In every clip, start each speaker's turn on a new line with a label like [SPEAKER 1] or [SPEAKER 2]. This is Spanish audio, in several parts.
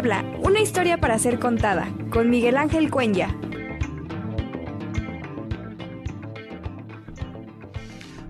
[SPEAKER 1] Una historia para ser contada, con Miguel Ángel Cuenya.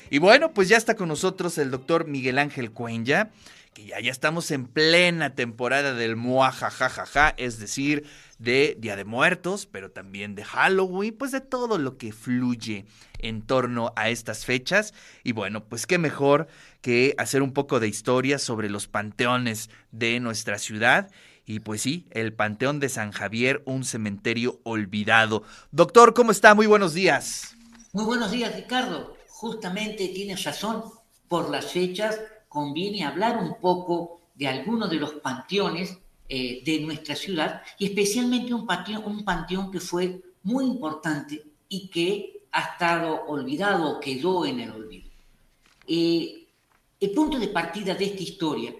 [SPEAKER 2] Y bueno, pues ya está con nosotros el doctor Miguel Ángel Cuenya, que ya, ya estamos en plena temporada del muajajajaja, es decir, de Día de Muertos, pero también de Halloween, pues de todo lo que fluye en torno a estas fechas. Y bueno, pues qué mejor que hacer un poco de historia sobre los panteones de nuestra ciudad. Y pues sí, el Panteón de San Javier, un cementerio olvidado. Doctor, ¿cómo está? Muy buenos días.
[SPEAKER 3] Muy buenos días, Ricardo. Justamente tienes razón, por las fechas conviene hablar un poco de algunos de los panteones eh, de nuestra ciudad y especialmente un panteón, que fue muy importante y que ha estado olvidado o quedó en el olvido. Eh, el punto de partida de esta historia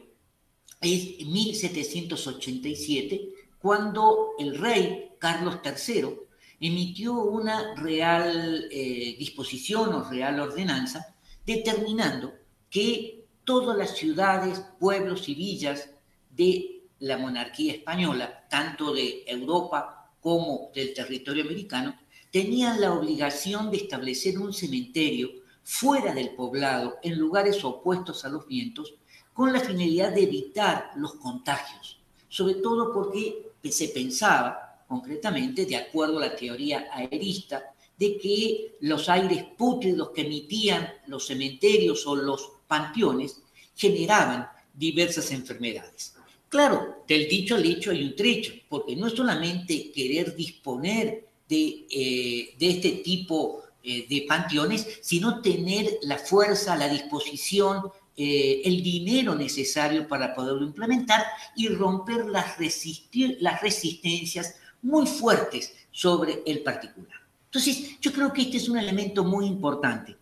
[SPEAKER 3] es 1787, cuando el rey Carlos III emitió una real eh, disposición o real ordenanza determinando que todas las ciudades, pueblos y villas de la monarquía española, tanto de Europa como del territorio americano, tenían la obligación de establecer un cementerio fuera del poblado, en lugares opuestos a los vientos, con la finalidad de evitar los contagios, sobre todo porque se pensaba, concretamente, de acuerdo a la teoría aerista, de que los aires pútridos que emitían los cementerios o los panteones generaban diversas enfermedades. Claro, del dicho al hecho hay un trecho, porque no es solamente querer disponer de, eh, este tipo eh, de panteones, sino tener la fuerza, la disposición, eh, el dinero necesario para poderlo implementar y romper las, las resistencias muy fuertes sobre el particular. Entonces, yo creo que este es un elemento muy importante.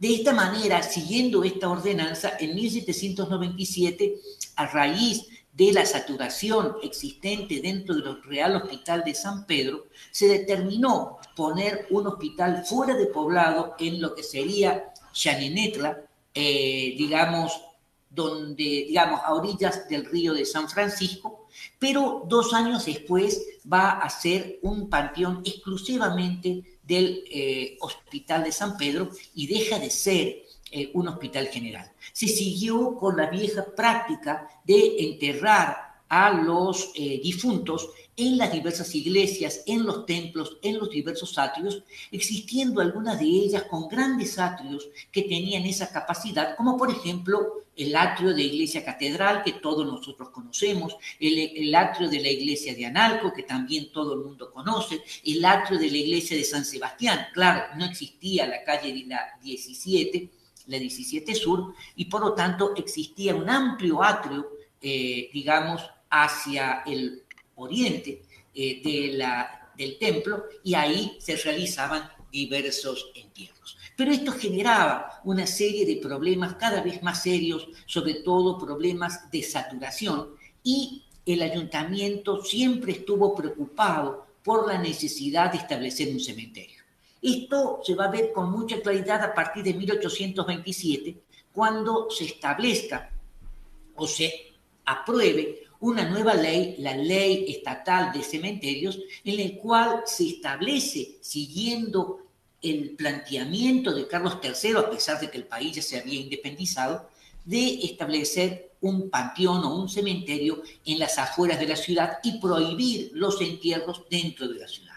[SPEAKER 3] De esta manera, siguiendo esta ordenanza, en 1797, a raíz de la saturación existente dentro del Real Hospital de San Pedro, se determinó poner un hospital fuera de poblado en lo que sería Chanenetla, eh, digamos, donde, digamos, a orillas del río de San Francisco, pero dos años después va a ser un panteón exclusivamente del eh, Hospital de San Pedro y deja de ser eh, un hospital general. Se siguió con la vieja práctica de enterrar a los difuntos en las diversas iglesias, en los templos, en los diversos atrios, existiendo algunas de ellas con grandes atrios que tenían esa capacidad, como por ejemplo el atrio de Iglesia Catedral, que todos nosotros conocemos, el, atrio de la Iglesia de Analco, que también todo el mundo conoce, el atrio de la Iglesia de San Sebastián. Claro, no existía la calle de la 17, la 17 Sur, y por lo tanto existía un amplio atrio, eh, digamos, hacia el oriente eh, de la, del templo y ahí se realizaban diversos entierros. Pero esto generaba una serie de problemas cada vez más serios, sobre todo problemas de saturación y el ayuntamiento siempre estuvo preocupado por la necesidad de establecer un cementerio. Esto se va a ver con mucha claridad a partir de 1827, cuando se establezca o se apruebe una nueva ley, la ley estatal de cementerios, en el cual se establece, siguiendo el planteamiento de Carlos III, a pesar de que el país ya se había independizado, de establecer un panteón o un cementerio en las afueras de la ciudad y prohibir los entierros dentro de la ciudad.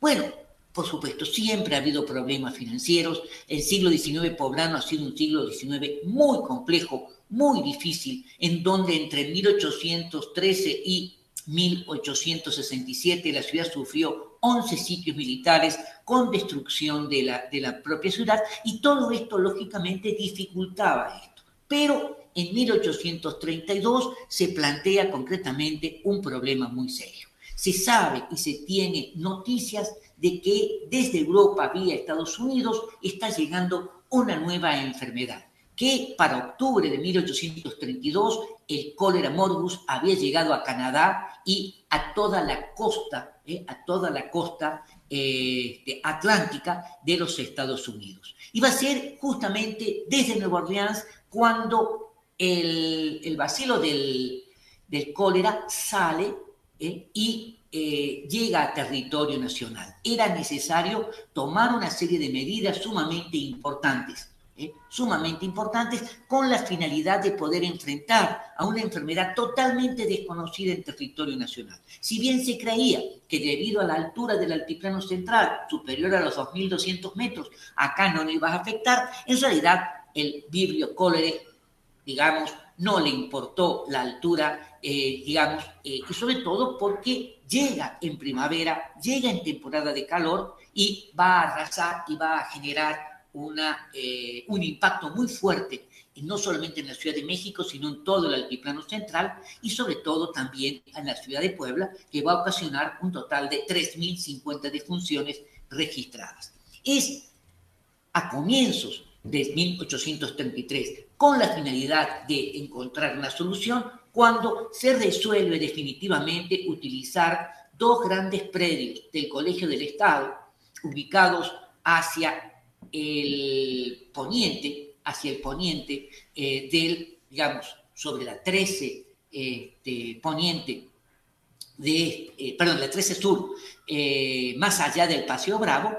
[SPEAKER 3] Bueno, por supuesto, siempre ha habido problemas financieros. El siglo XIX poblano ha sido un siglo XIX muy complejo, muy difícil, en donde entre 1813 y 1867 la ciudad sufrió 11 sitios militares con destrucción de la, de la propia ciudad y todo esto lógicamente dificultaba esto. Pero en 1832 se plantea concretamente un problema muy serio. Se sabe y se tiene noticias de que desde Europa vía Estados Unidos está llegando una nueva enfermedad que para octubre de 1832 el cólera morbus había llegado a Canadá y a toda la costa, eh, a toda la costa eh, atlántica de los Estados Unidos. Iba a ser justamente desde Nueva Orleans cuando el, el vacilo del cólera sale ¿eh? y eh, llega a territorio nacional. Era necesario tomar una serie de medidas sumamente importantes, ¿eh? sumamente importantes, con la finalidad de poder enfrentar a una enfermedad totalmente desconocida en territorio nacional. Si bien se creía que debido a la altura del altiplano central, superior a los 2.200 metros, acá no nos iba a afectar, en realidad el vibrio cólera, digamos, no le importó la altura, eh, digamos, eh, y sobre todo porque llega en primavera, llega en temporada de calor y va a arrasar y va a generar una, eh, un impacto muy fuerte, no solamente en la Ciudad de México, sino en todo el altiplano central y sobre todo también en la Ciudad de Puebla, que va a ocasionar un total de 3.050 defunciones registradas. Es a comienzos de 1833, con la finalidad de encontrar una solución, cuando se resuelve definitivamente utilizar dos grandes predios del Colegio del Estado, ubicados hacia el poniente, hacia el poniente eh, del, digamos, sobre la 13 este, poniente de, eh, perdón, la 13 sur, eh, más allá del Paseo Bravo,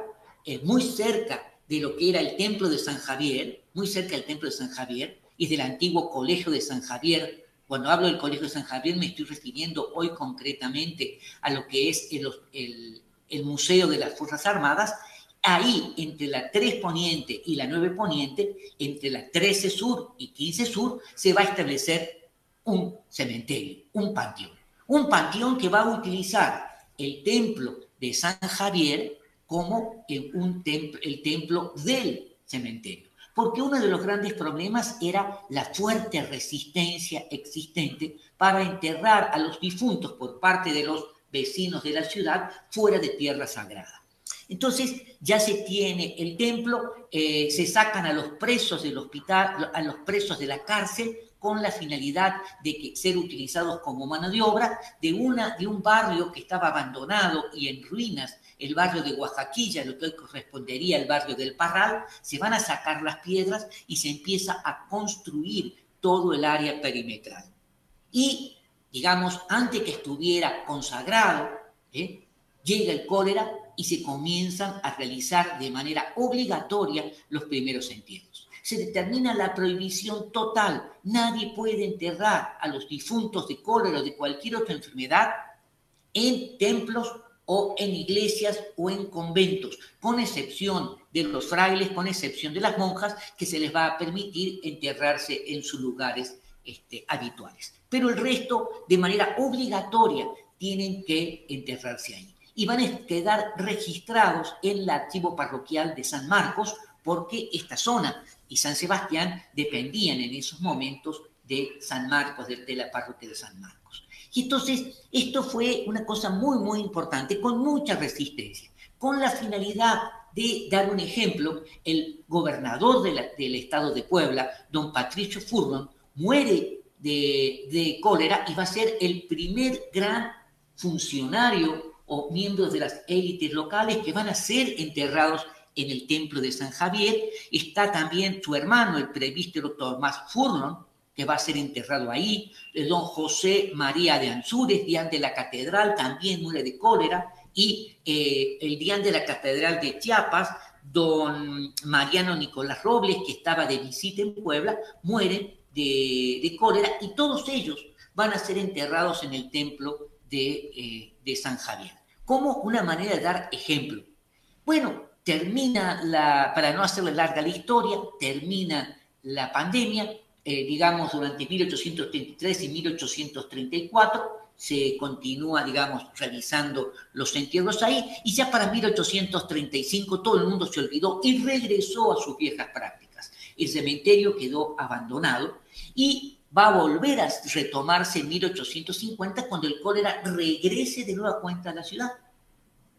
[SPEAKER 3] muy cerca de lo que era el templo de San Javier, muy cerca del templo de San Javier, y del antiguo colegio de San Javier. Cuando hablo del colegio de San Javier me estoy refiriendo hoy concretamente a lo que es el, el, Museo de las Fuerzas Armadas. Ahí, entre la 3 Poniente y la 9 Poniente, entre la 13 Sur y 15 Sur, se va a establecer un cementerio, un panteón. Un panteón que va a utilizar el templo de San Javier como un el templo del cementerio. Porque uno de los grandes problemas era la fuerte resistencia existente para enterrar a los difuntos por parte de los vecinos de la ciudad fuera de tierra sagrada. Entonces ya se tiene el templo, eh, se sacan a los presos del hospital, a los presos de la cárcel con la finalidad de que ser utilizados como mano de obra de, una, de un barrio que estaba abandonado y en ruinas el barrio de Oaxaquilla, lo que hoy correspondería al barrio del Parral, se van a sacar las piedras y se empieza a construir todo el área perimetral. Y, digamos, antes que estuviera consagrado, ¿eh? llega el cólera y se comienzan a realizar de manera obligatoria los primeros entierros. Se determina la prohibición total. Nadie puede enterrar a los difuntos de cólera o de cualquier otra enfermedad en templos o en iglesias o en conventos, con excepción de los frailes, con excepción de las monjas, que se les va a permitir enterrarse en sus lugares este, habituales. Pero el resto, de manera obligatoria, tienen que enterrarse ahí. Y van a quedar registrados en el archivo parroquial de San Marcos, porque esta zona y San Sebastián dependían en esos momentos de San Marcos, de la parroquia de San Marcos. Y entonces esto fue una cosa muy, muy importante, con mucha resistencia, con la finalidad de dar un ejemplo, el gobernador del estado de Puebla, don Patricio Furlon, muere de, de, cólera y va a ser el primer gran funcionario o miembros de las élites locales que van a ser enterrados en el templo de San Javier. Está también su hermano, el presbítero Tomás Furlon, que va a ser enterrado ahí, de don José María de Ansúrez, dián de la catedral, también muere de cólera, y eh, el dián de la catedral de Chiapas, don Mariano Nicolás Robles, que estaba de visita en Puebla, muere de, cólera, y todos ellos van a ser enterrados en el templo de, eh, de San Javier, como una manera de dar ejemplo. Bueno, termina la, para no hacerle larga la historia, termina la pandemia, eh, digamos, durante 1833 y 1834, se continúa, digamos, realizando los entierros ahí, y ya para 1835 todo el mundo se olvidó y regresó a sus viejas prácticas. El cementerio quedó abandonado y va a volver a retomarse en 1850 cuando el cólera regrese de nueva cuenta a la ciudad.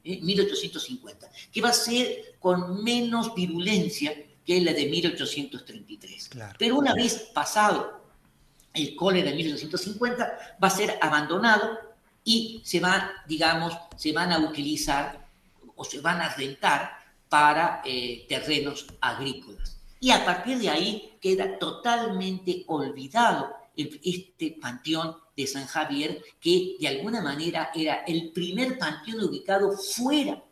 [SPEAKER 3] 1850, ¿eh? que va a ser con menos virulencia que es la de 1833. Pero una vez pasado el cólera de 1850, va a ser abandonado y se van, digamos, se van a utilizar o se van a rentar para eh, terrenos agrícolas. Y a partir de ahí queda totalmente olvidado este panteón de San Javier, que de alguna manera era el primer panteón ubicado fuera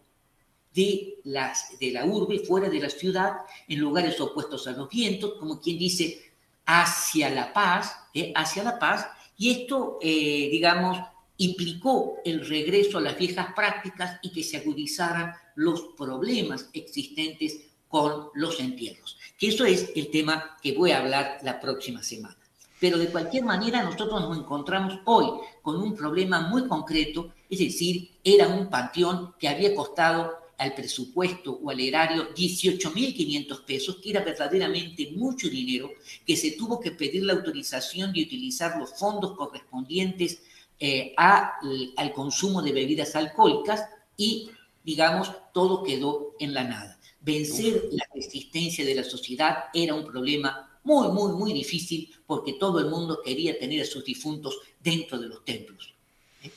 [SPEAKER 3] de, las, de la urbe, fuera de la ciudad, en lugares opuestos a los vientos, como quien dice, hacia la paz, ¿eh? hacia la paz, y esto, eh, digamos, implicó el regreso a las viejas prácticas y que se agudizaran los problemas existentes con los entierros. Que eso es el tema que voy a hablar la próxima semana. Pero de cualquier manera nosotros nos encontramos hoy con un problema muy concreto, es decir, era un panteón que había costado al presupuesto o al erario 18.500 pesos, que era verdaderamente mucho dinero, que se tuvo que pedir la autorización de utilizar los fondos correspondientes eh, al consumo de bebidas alcohólicas y, digamos, todo quedó en la nada. Vencer la resistencia de la sociedad era un problema muy, muy, muy difícil porque todo el mundo quería tener a sus difuntos dentro de los templos.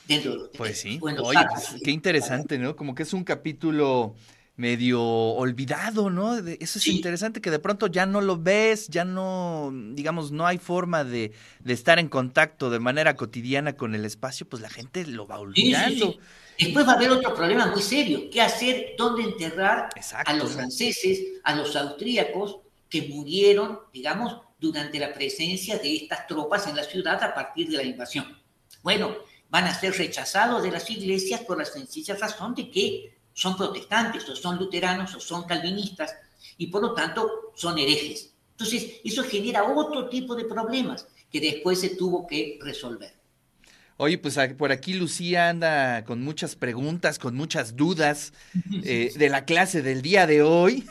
[SPEAKER 3] Dentro de los.
[SPEAKER 2] Pues sí. Oye, pues, qué interesante, ¿no? Como que es un capítulo medio olvidado, ¿no? Eso es interesante que de pronto ya no lo ves, ya no, digamos, no hay forma de, estar en contacto de manera cotidiana con el espacio, pues la gente lo va olvidando.
[SPEAKER 3] Después va a haber otro problema muy serio, ¿qué hacer? ¿Dónde enterrar a los franceses, a los austríacos que murieron, digamos, durante la presencia de estas tropas en la ciudad a partir de la invasión? Bueno, van a ser rechazados de las iglesias por la sencilla razón de que son protestantes, o son luteranos, o son calvinistas, y por lo tanto son herejes. Entonces, eso genera otro tipo de problemas que después se tuvo que resolver.
[SPEAKER 2] Oye, pues por aquí Lucía anda con muchas preguntas, con muchas dudas eh, de la clase del día de hoy.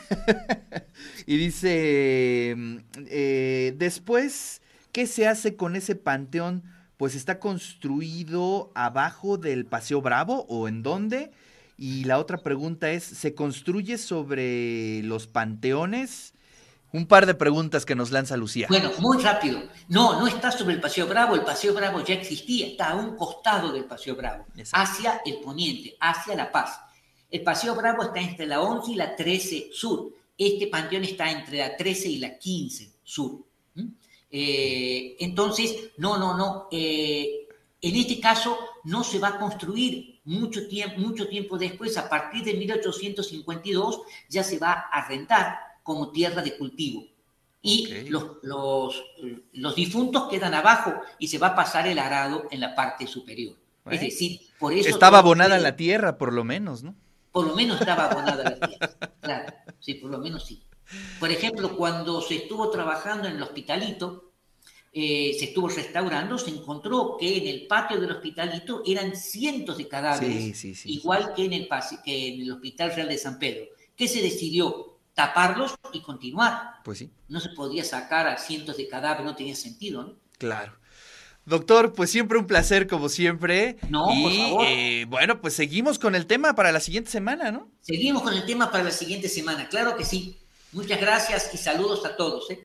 [SPEAKER 2] y dice, eh, después, ¿qué se hace con ese panteón? Pues está construido abajo del Paseo Bravo o en dónde? Y la otra pregunta es, ¿se construye sobre los panteones? Un par de preguntas que nos lanza Lucía.
[SPEAKER 3] Bueno, muy rápido. No, no está sobre el Paseo Bravo, el Paseo Bravo ya existía, está a un costado del Paseo Bravo, hacia el poniente, hacia La Paz. El Paseo Bravo está entre la 11 y la 13 sur. Este panteón está entre la 13 y la 15 sur. Eh, entonces, no, no, no. Eh, en este caso no se va a construir mucho tiempo, mucho tiempo después, a partir de 1852, ya se va a rentar como tierra de cultivo. Y los, los, los, difuntos quedan abajo y se va a pasar el arado en la parte superior. Es decir, por eso...
[SPEAKER 2] Estaba abonada la tierra, por lo menos, ¿no?
[SPEAKER 3] Por lo menos estaba abonada la tierra. Claro, sí, por lo menos sí. Por ejemplo, cuando se estuvo trabajando en el hospitalito, eh, se estuvo restaurando, se encontró que en el patio del hospitalito eran cientos de cadáveres, igual que en, el, que en el Hospital Real de San Pedro. ¿Qué se decidió? Taparlos y continuar.
[SPEAKER 2] Pues sí.
[SPEAKER 3] No se podía sacar a cientos de cadáveres, no tenía sentido, ¿no?
[SPEAKER 2] Claro. Doctor, pues siempre un placer como siempre.
[SPEAKER 3] No, y, por favor.
[SPEAKER 2] Eh, bueno, pues seguimos con el tema para la siguiente semana, ¿no?
[SPEAKER 3] Seguimos con el tema para la siguiente semana, claro que sí. Muchas gracias y saludos a todos. ¿eh?